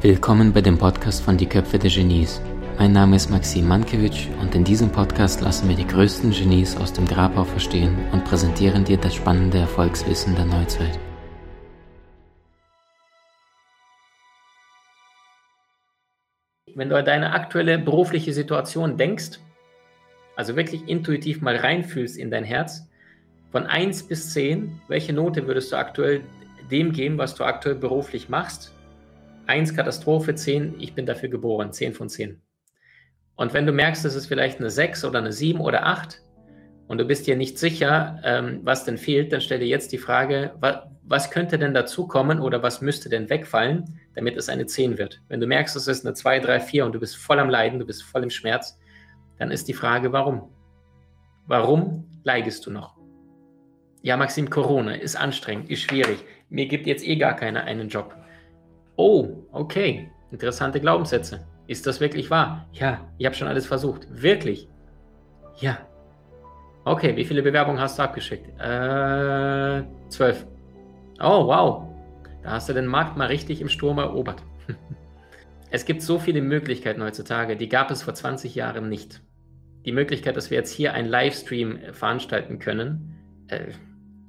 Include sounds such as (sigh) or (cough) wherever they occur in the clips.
Willkommen bei dem Podcast von Die Köpfe der Genies. Mein Name ist Maxim Mankewitsch und in diesem Podcast lassen wir die größten Genies aus dem Grabau verstehen und präsentieren dir das spannende Erfolgswissen der Neuzeit. Wenn du an deine aktuelle berufliche Situation denkst, also wirklich intuitiv mal reinfühlst in dein Herz, von 1 bis 10, welche Note würdest du aktuell dem geben, was du aktuell beruflich machst? 1 Katastrophe, 10, ich bin dafür geboren, 10 von 10. Und wenn du merkst, es ist vielleicht eine 6 oder eine 7 oder 8 und du bist dir nicht sicher, ähm, was denn fehlt, dann stell dir jetzt die Frage, wa was könnte denn dazukommen oder was müsste denn wegfallen, damit es eine 10 wird? Wenn du merkst, es ist eine 2, 3, 4 und du bist voll am Leiden, du bist voll im Schmerz, dann ist die Frage, warum? Warum leidest du noch? Ja, Maxim, Corona ist anstrengend, ist schwierig. Mir gibt jetzt eh gar keiner einen Job. Oh, okay. Interessante Glaubenssätze. Ist das wirklich wahr? Ja, ich habe schon alles versucht. Wirklich? Ja. Okay, wie viele Bewerbungen hast du abgeschickt? Äh, zwölf. Oh, wow. Da hast du den Markt mal richtig im Sturm erobert. (laughs) es gibt so viele Möglichkeiten heutzutage, die gab es vor 20 Jahren nicht. Die Möglichkeit, dass wir jetzt hier einen Livestream veranstalten können, äh,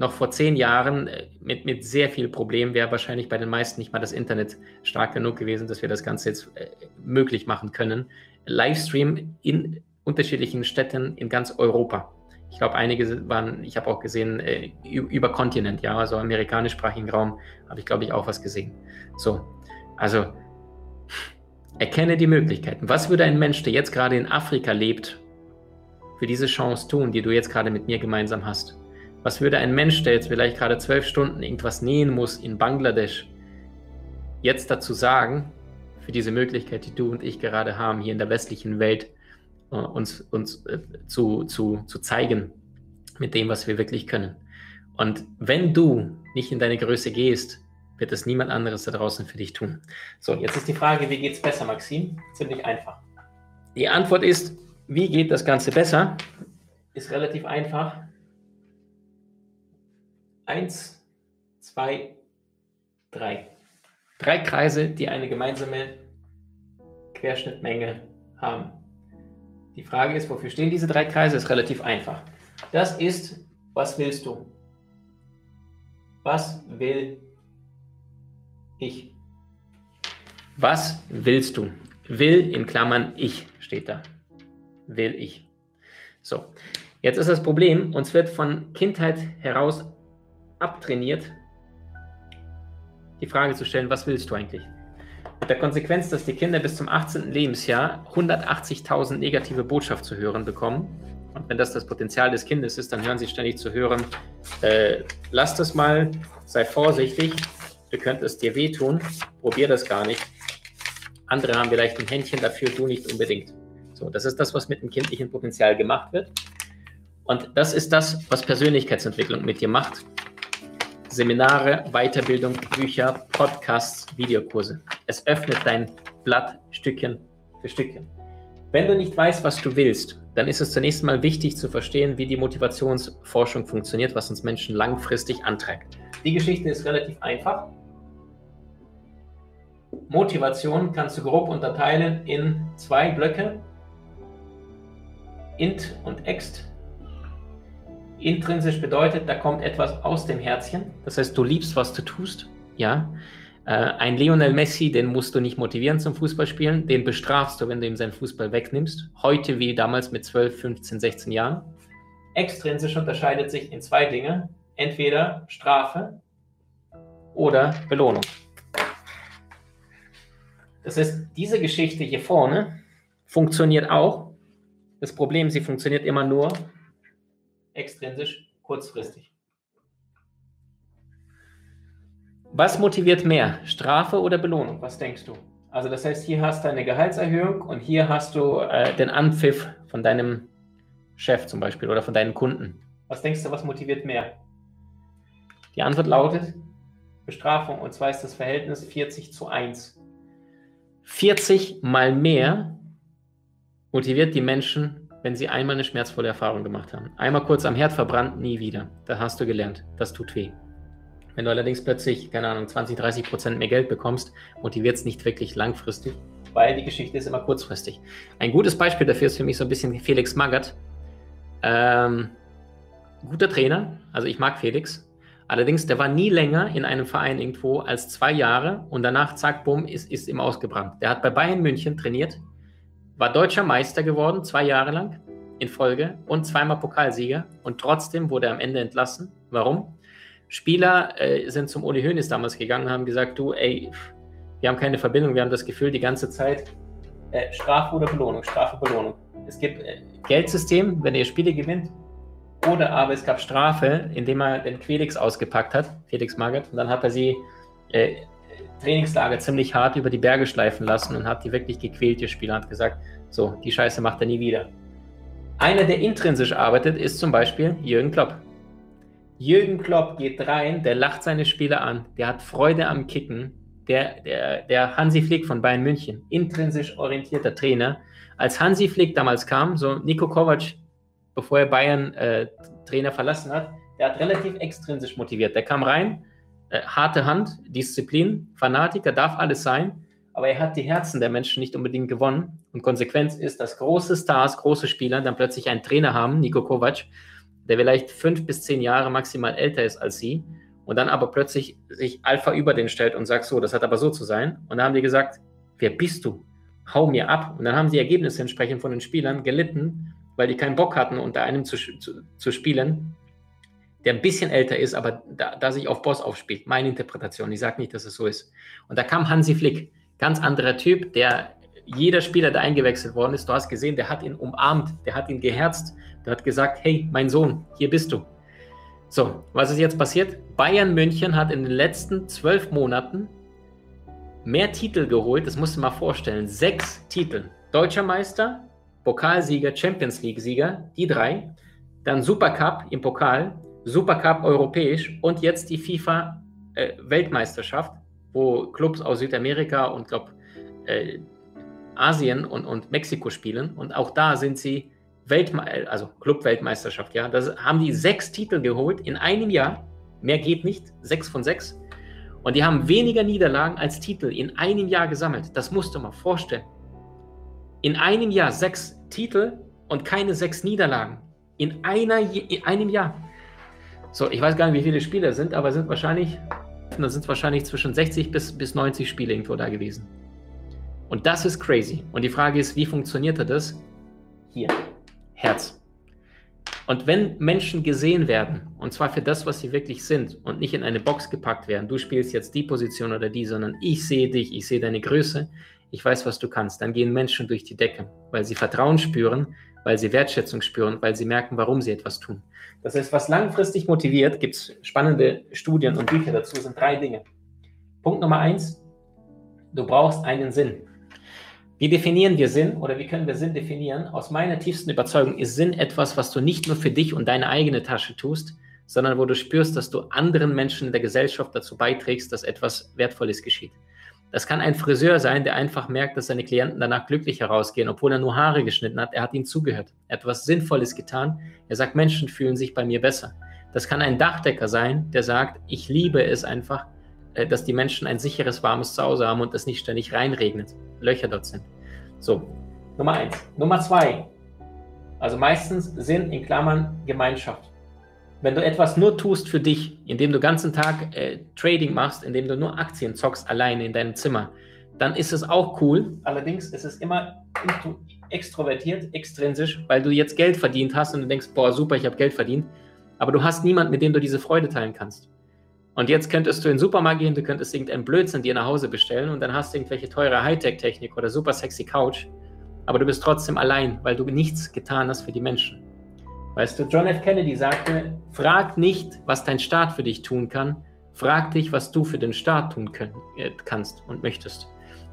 noch vor zehn Jahren äh, mit, mit sehr viel Problemen wäre wahrscheinlich bei den meisten nicht mal das Internet stark genug gewesen, dass wir das Ganze jetzt äh, möglich machen können. Livestream in unterschiedlichen Städten in ganz Europa. Ich glaube, einige waren, ich habe auch gesehen, äh, über Kontinent, ja, also amerikanischsprachigen Raum habe ich, glaube ich, auch was gesehen. So, also erkenne die Möglichkeiten. Was würde ein Mensch, der jetzt gerade in Afrika lebt, für diese Chance tun, die du jetzt gerade mit mir gemeinsam hast? Was würde ein Mensch, der jetzt vielleicht gerade zwölf Stunden irgendwas nähen muss in Bangladesch, jetzt dazu sagen, für diese Möglichkeit, die du und ich gerade haben, hier in der westlichen Welt, äh, uns, uns äh, zu, zu, zu zeigen mit dem, was wir wirklich können. Und wenn du nicht in deine Größe gehst, wird es niemand anderes da draußen für dich tun. So, jetzt ist die Frage, wie geht es besser, Maxim? Ziemlich einfach. Die Antwort ist, wie geht das Ganze besser? Ist relativ einfach. Eins, zwei, drei. Drei Kreise, die eine gemeinsame Querschnittmenge haben. Die Frage ist, wofür stehen diese drei Kreise? Ist relativ einfach. Das ist, was willst du? Was will ich? Was willst du? Will in Klammern ich steht da. Will ich. So, jetzt ist das Problem, uns wird von Kindheit heraus abtrainiert, die Frage zu stellen, was willst du eigentlich? Mit der Konsequenz, dass die Kinder bis zum 18. Lebensjahr 180.000 negative Botschaft zu hören bekommen. Und wenn das das Potenzial des Kindes ist, dann hören sie ständig zu hören, äh, lass das mal, sei vorsichtig, du könntest es dir wehtun, probier das gar nicht. Andere haben vielleicht ein Händchen dafür, du nicht unbedingt. So, das ist das, was mit dem kindlichen Potenzial gemacht wird. Und das ist das, was Persönlichkeitsentwicklung mit dir macht. Seminare, Weiterbildung, Bücher, Podcasts, Videokurse. Es öffnet dein Blatt Stückchen für Stückchen. Wenn du nicht weißt, was du willst, dann ist es zunächst mal wichtig zu verstehen, wie die Motivationsforschung funktioniert, was uns Menschen langfristig antreibt. Die Geschichte ist relativ einfach. Motivation kannst du grob unterteilen in zwei Blöcke, int und ext. Intrinsisch bedeutet, da kommt etwas aus dem Herzchen. Das heißt, du liebst, was du tust. Ja. Äh, ein Lionel Messi, den musst du nicht motivieren zum Fußballspielen. Den bestrafst du, wenn du ihm seinen Fußball wegnimmst. Heute wie damals mit 12, 15, 16 Jahren. Extrinsisch unterscheidet sich in zwei Dinge. Entweder Strafe oder Belohnung. Das heißt, diese Geschichte hier vorne funktioniert auch. Das Problem, sie funktioniert immer nur, extrinsisch kurzfristig. Was motiviert mehr, Strafe oder Belohnung? Was denkst du? Also das heißt, hier hast du eine Gehaltserhöhung und hier hast du äh, den Anpfiff von deinem Chef zum Beispiel oder von deinen Kunden. Was denkst du, was motiviert mehr? Die Antwort lautet Bestrafung und zwar ist das Verhältnis 40 zu 1. 40 mal mehr motiviert die Menschen wenn sie einmal eine schmerzvolle Erfahrung gemacht haben. Einmal kurz am Herd verbrannt, nie wieder. Da hast du gelernt. Das tut weh. Wenn du allerdings plötzlich, keine Ahnung, 20, 30 Prozent mehr Geld bekommst, motiviert es nicht wirklich langfristig, weil die Geschichte ist immer kurzfristig. Ein gutes Beispiel dafür ist für mich so ein bisschen Felix Magath. Ähm, guter Trainer, also ich mag Felix. Allerdings, der war nie länger in einem Verein irgendwo als zwei Jahre und danach, zack, bumm, ist, ist ihm ausgebrannt. Der hat bei Bayern München trainiert, war deutscher Meister geworden, zwei Jahre lang in Folge und zweimal Pokalsieger und trotzdem wurde er am Ende entlassen. Warum? Spieler äh, sind zum Uli Hoeneß damals gegangen haben gesagt, du, ey, wir haben keine Verbindung, wir haben das Gefühl die ganze Zeit, äh, Strafe oder Belohnung, Strafe, Belohnung. Es gibt äh, Geldsystem, wenn ihr Spiele gewinnt, oder aber es gab Strafe, indem er den Quelix ausgepackt hat, Felix Magath, und dann hat er sie äh, Trainingslager ziemlich hart über die Berge schleifen lassen und hat die wirklich gequält, die Spieler, hat gesagt, so, die Scheiße macht er nie wieder. Einer, der intrinsisch arbeitet, ist zum Beispiel Jürgen Klopp. Jürgen Klopp geht rein, der lacht seine Spieler an, der hat Freude am Kicken, der, der, der Hansi Flick von Bayern München, intrinsisch orientierter Trainer. Als Hansi Flick damals kam, so Nico Kovac, bevor er Bayern äh, Trainer verlassen hat, der hat relativ extrinsisch motiviert. Der kam rein, äh, harte Hand, Disziplin, Fanatiker, darf alles sein, aber er hat die Herzen der Menschen nicht unbedingt gewonnen. Und Konsequenz ist, dass große Stars, große Spieler dann plötzlich einen Trainer haben, Nico Kovac, der vielleicht fünf bis zehn Jahre maximal älter ist als sie und dann aber plötzlich sich Alpha über den stellt und sagt, so, das hat aber so zu sein. Und dann haben die gesagt, wer bist du? Hau mir ab. Und dann haben die Ergebnisse entsprechend von den Spielern gelitten, weil die keinen Bock hatten, unter einem zu, zu, zu spielen, der ein bisschen älter ist, aber da, da sich auf Boss aufspielt. Meine Interpretation. Ich sage nicht, dass es so ist. Und da kam Hansi Flick, ganz anderer Typ, der jeder Spieler, der eingewechselt worden ist, du hast gesehen, der hat ihn umarmt, der hat ihn geherzt, der hat gesagt, hey, mein Sohn, hier bist du. So, was ist jetzt passiert? Bayern München hat in den letzten zwölf Monaten mehr Titel geholt, das musst du mal vorstellen, sechs Titel. Deutscher Meister, Pokalsieger, Champions League-Sieger, die drei, dann Supercup im Pokal, Supercup europäisch und jetzt die FIFA-Weltmeisterschaft, äh, wo Clubs aus Südamerika und glaube äh, Asien und, und Mexiko spielen. Und auch da sind sie Weltme also Club-Weltmeisterschaft, ja. Da haben die sechs Titel geholt in einem Jahr. Mehr geht nicht, sechs von sechs. Und die haben weniger Niederlagen als Titel in einem Jahr gesammelt. Das musst du mal vorstellen. In einem Jahr sechs Titel und keine sechs Niederlagen. In, einer, in einem Jahr. So, ich weiß gar nicht, wie viele Spieler sind, aber sind wahrscheinlich, da sind wahrscheinlich zwischen 60 bis, bis 90 Spiele irgendwo da gewesen. Und das ist crazy. Und die Frage ist, wie funktioniert das? Hier, Herz. Und wenn Menschen gesehen werden, und zwar für das, was sie wirklich sind, und nicht in eine Box gepackt werden, du spielst jetzt die Position oder die, sondern ich sehe dich, ich sehe deine Größe, ich weiß, was du kannst, dann gehen Menschen durch die Decke, weil sie Vertrauen spüren, weil sie Wertschätzung spüren, weil sie merken, warum sie etwas tun. Das heißt, was langfristig motiviert, gibt es spannende Studien und Bücher dazu, sind drei Dinge. Punkt Nummer eins, du brauchst einen Sinn. Wie definieren wir Sinn oder wie können wir Sinn definieren? Aus meiner tiefsten Überzeugung ist Sinn etwas, was du nicht nur für dich und deine eigene Tasche tust, sondern wo du spürst, dass du anderen Menschen in der Gesellschaft dazu beiträgst, dass etwas Wertvolles geschieht. Das kann ein Friseur sein, der einfach merkt, dass seine Klienten danach glücklich herausgehen, obwohl er nur Haare geschnitten hat. Er hat ihnen zugehört. Etwas Sinnvolles getan. Er sagt, Menschen fühlen sich bei mir besser. Das kann ein Dachdecker sein, der sagt, ich liebe es einfach, äh, dass die Menschen ein sicheres, warmes Zuhause haben und es nicht ständig reinregnet, Löcher dort sind. So, Nummer eins. Nummer zwei. Also meistens Sinn in Klammern Gemeinschaft wenn du etwas nur tust für dich, indem du den ganzen Tag äh, Trading machst, indem du nur Aktien zockst alleine in deinem Zimmer, dann ist es auch cool. Allerdings ist es immer extrovertiert, extrinsisch, weil du jetzt Geld verdient hast und du denkst, boah, super, ich habe Geld verdient. Aber du hast niemanden, mit dem du diese Freude teilen kannst. Und jetzt könntest du in den Supermarkt gehen, du könntest irgendeinen Blödsinn dir nach Hause bestellen und dann hast du irgendwelche teure Hightech-Technik oder super sexy Couch. Aber du bist trotzdem allein, weil du nichts getan hast für die Menschen. Weißt du, John F. Kennedy sagte, frag nicht, was dein Staat für dich tun kann, frag dich, was du für den Staat tun können, äh, kannst und möchtest.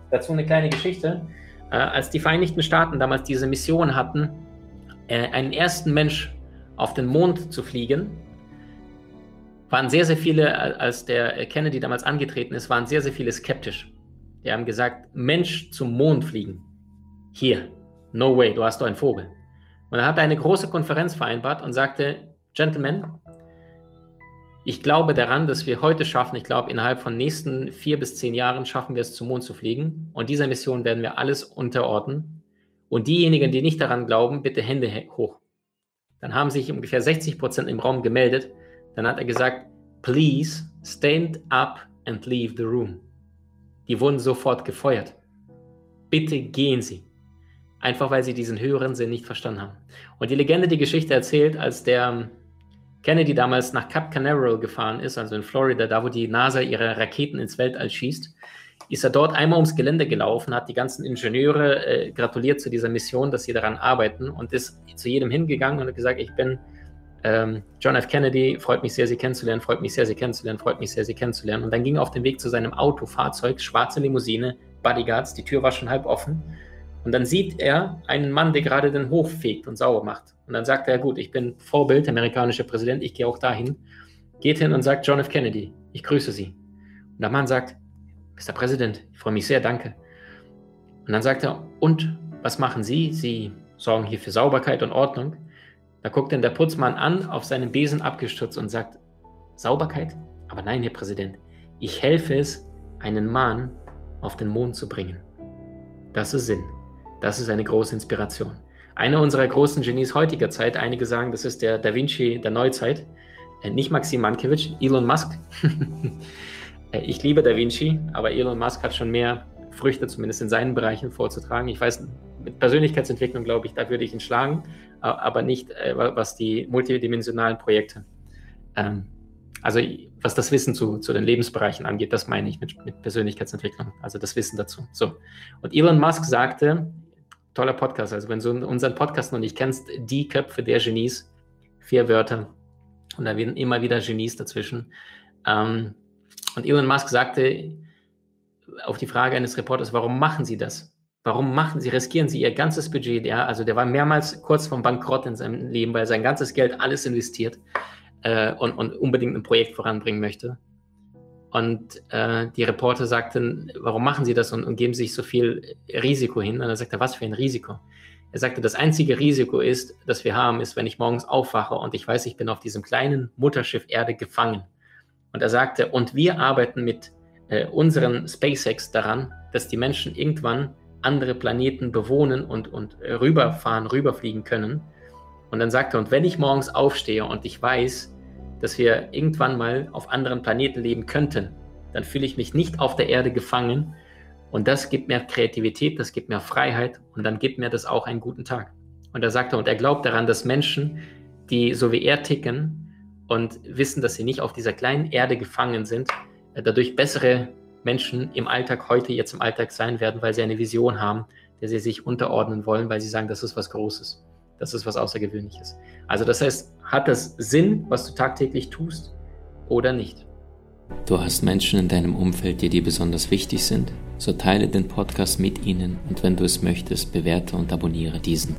Dazu eine kleine Geschichte. Äh, als die Vereinigten Staaten damals diese Mission hatten, äh, einen ersten Mensch auf den Mond zu fliegen, waren sehr, sehr viele, als der Kennedy damals angetreten ist, waren sehr, sehr viele skeptisch. Die haben gesagt, Mensch zum Mond fliegen. Hier, no way, du hast doch einen Vogel. Und er hat eine große Konferenz vereinbart und sagte, Gentlemen, ich glaube daran, dass wir heute schaffen, ich glaube, innerhalb von nächsten vier bis zehn Jahren schaffen wir es, zum Mond zu fliegen. Und dieser Mission werden wir alles unterordnen. Und diejenigen, die nicht daran glauben, bitte Hände hoch. Dann haben sich ungefähr 60 Prozent im Raum gemeldet. Dann hat er gesagt, please stand up and leave the room. Die wurden sofort gefeuert. Bitte gehen Sie. Einfach weil sie diesen höheren Sinn nicht verstanden haben. Und die Legende, die Geschichte erzählt, als der Kennedy damals nach Cap Canaveral gefahren ist, also in Florida, da wo die NASA ihre Raketen ins Weltall schießt, ist er dort einmal ums Gelände gelaufen, hat die ganzen Ingenieure äh, gratuliert zu dieser Mission, dass sie daran arbeiten und ist zu jedem hingegangen und hat gesagt, ich bin ähm, John F. Kennedy, freut mich sehr, Sie kennenzulernen, freut mich sehr, Sie kennenzulernen, freut mich sehr, Sie kennenzulernen. Und dann ging er auf den Weg zu seinem Auto, Fahrzeug, schwarze Limousine, Bodyguards, die Tür war schon halb offen. Und dann sieht er einen Mann, der gerade den Hof fegt und sauber macht. Und dann sagt er, gut, ich bin Vorbild, amerikanischer Präsident, ich gehe auch dahin. Geht hin und sagt, John F. Kennedy, ich grüße Sie. Und der Mann sagt, Mr. Präsident, ich freue mich sehr, danke. Und dann sagt er, und was machen Sie? Sie sorgen hier für Sauberkeit und Ordnung. Da guckt dann der Putzmann an, auf seinen Besen abgestürzt und sagt, Sauberkeit? Aber nein, Herr Präsident, ich helfe es, einen Mann auf den Mond zu bringen. Das ist Sinn. Das ist eine große Inspiration. Einer unserer großen Genies heutiger Zeit, einige sagen, das ist der Da Vinci der Neuzeit, äh, nicht Maxim Mankiewicz, Elon Musk. (laughs) Äh, ich liebe Da Vinci, aber Elon Musk hat schon mehr Früchte, zumindest in seinen Bereichen, vorzutragen. Ich weiß, mit Persönlichkeitsentwicklung, glaube ich, da würde ich ihn schlagen, aber nicht, äh, was die multidimensionalen Projekte, ähm, also was das Wissen zu, zu den Lebensbereichen angeht, das meine ich mit, mit Persönlichkeitsentwicklung, also das Wissen dazu. So. Und Elon Musk sagte, toller Podcast, also wenn du unseren Podcast noch nicht kennst, die Köpfe der Genies, vier Wörter und da werden immer wieder Genies dazwischen. Ähm, und Elon Musk sagte auf die Frage eines Reporters, warum machen Sie das? Warum machen Sie, riskieren Sie Ihr ganzes Budget? Ja, also der war mehrmals kurz vom Bankrott in seinem Leben, weil er sein ganzes Geld alles investiert äh, und, und, unbedingt ein Projekt voranbringen möchte. Und äh, die Reporter sagten, warum machen Sie das und, und geben sich so viel Risiko hin? Und er sagte, was für ein Risiko? Er sagte, das einzige Risiko ist, das wir haben, ist, wenn ich morgens aufwache und ich weiß, ich bin auf diesem kleinen Mutterschiff Erde gefangen und er sagte, und wir arbeiten mit äh, unseren SpaceX daran, dass die Menschen irgendwann andere Planeten bewohnen und, und rüberfahren, rüberfliegen können. Und dann sagte er, und wenn ich morgens aufstehe und ich weiß, dass wir irgendwann mal auf anderen Planeten leben könnten, dann fühle ich mich nicht auf der Erde gefangen. Und das gibt mir Kreativität, das gibt mir Freiheit und dann gibt mir das auch einen guten Tag. Und er sagte, und er glaubt daran, dass Menschen, die so wie er ticken, und wissen, dass sie nicht auf dieser kleinen Erde gefangen sind, äh, dadurch bessere Menschen im Alltag heute jetzt im Alltag sein werden, weil sie eine Vision haben, der sie sich unterordnen wollen, weil sie sagen, das ist was Großes, das ist was Außergewöhnliches. Also das heißt, hat das Sinn, was du tagtäglich tust oder nicht? Du hast Menschen in deinem Umfeld, die dir besonders wichtig sind? So teile den Podcast mit ihnen und wenn du es möchtest, bewerte und abonniere diesen.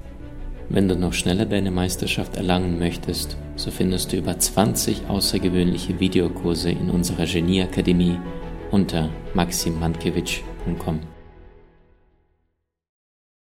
Wenn du noch schneller deine Meisterschaft erlangen möchtest, so findest du über 20 außergewöhnliche Videokurse in unserer Genieakademie unter maximmankiewicz.com.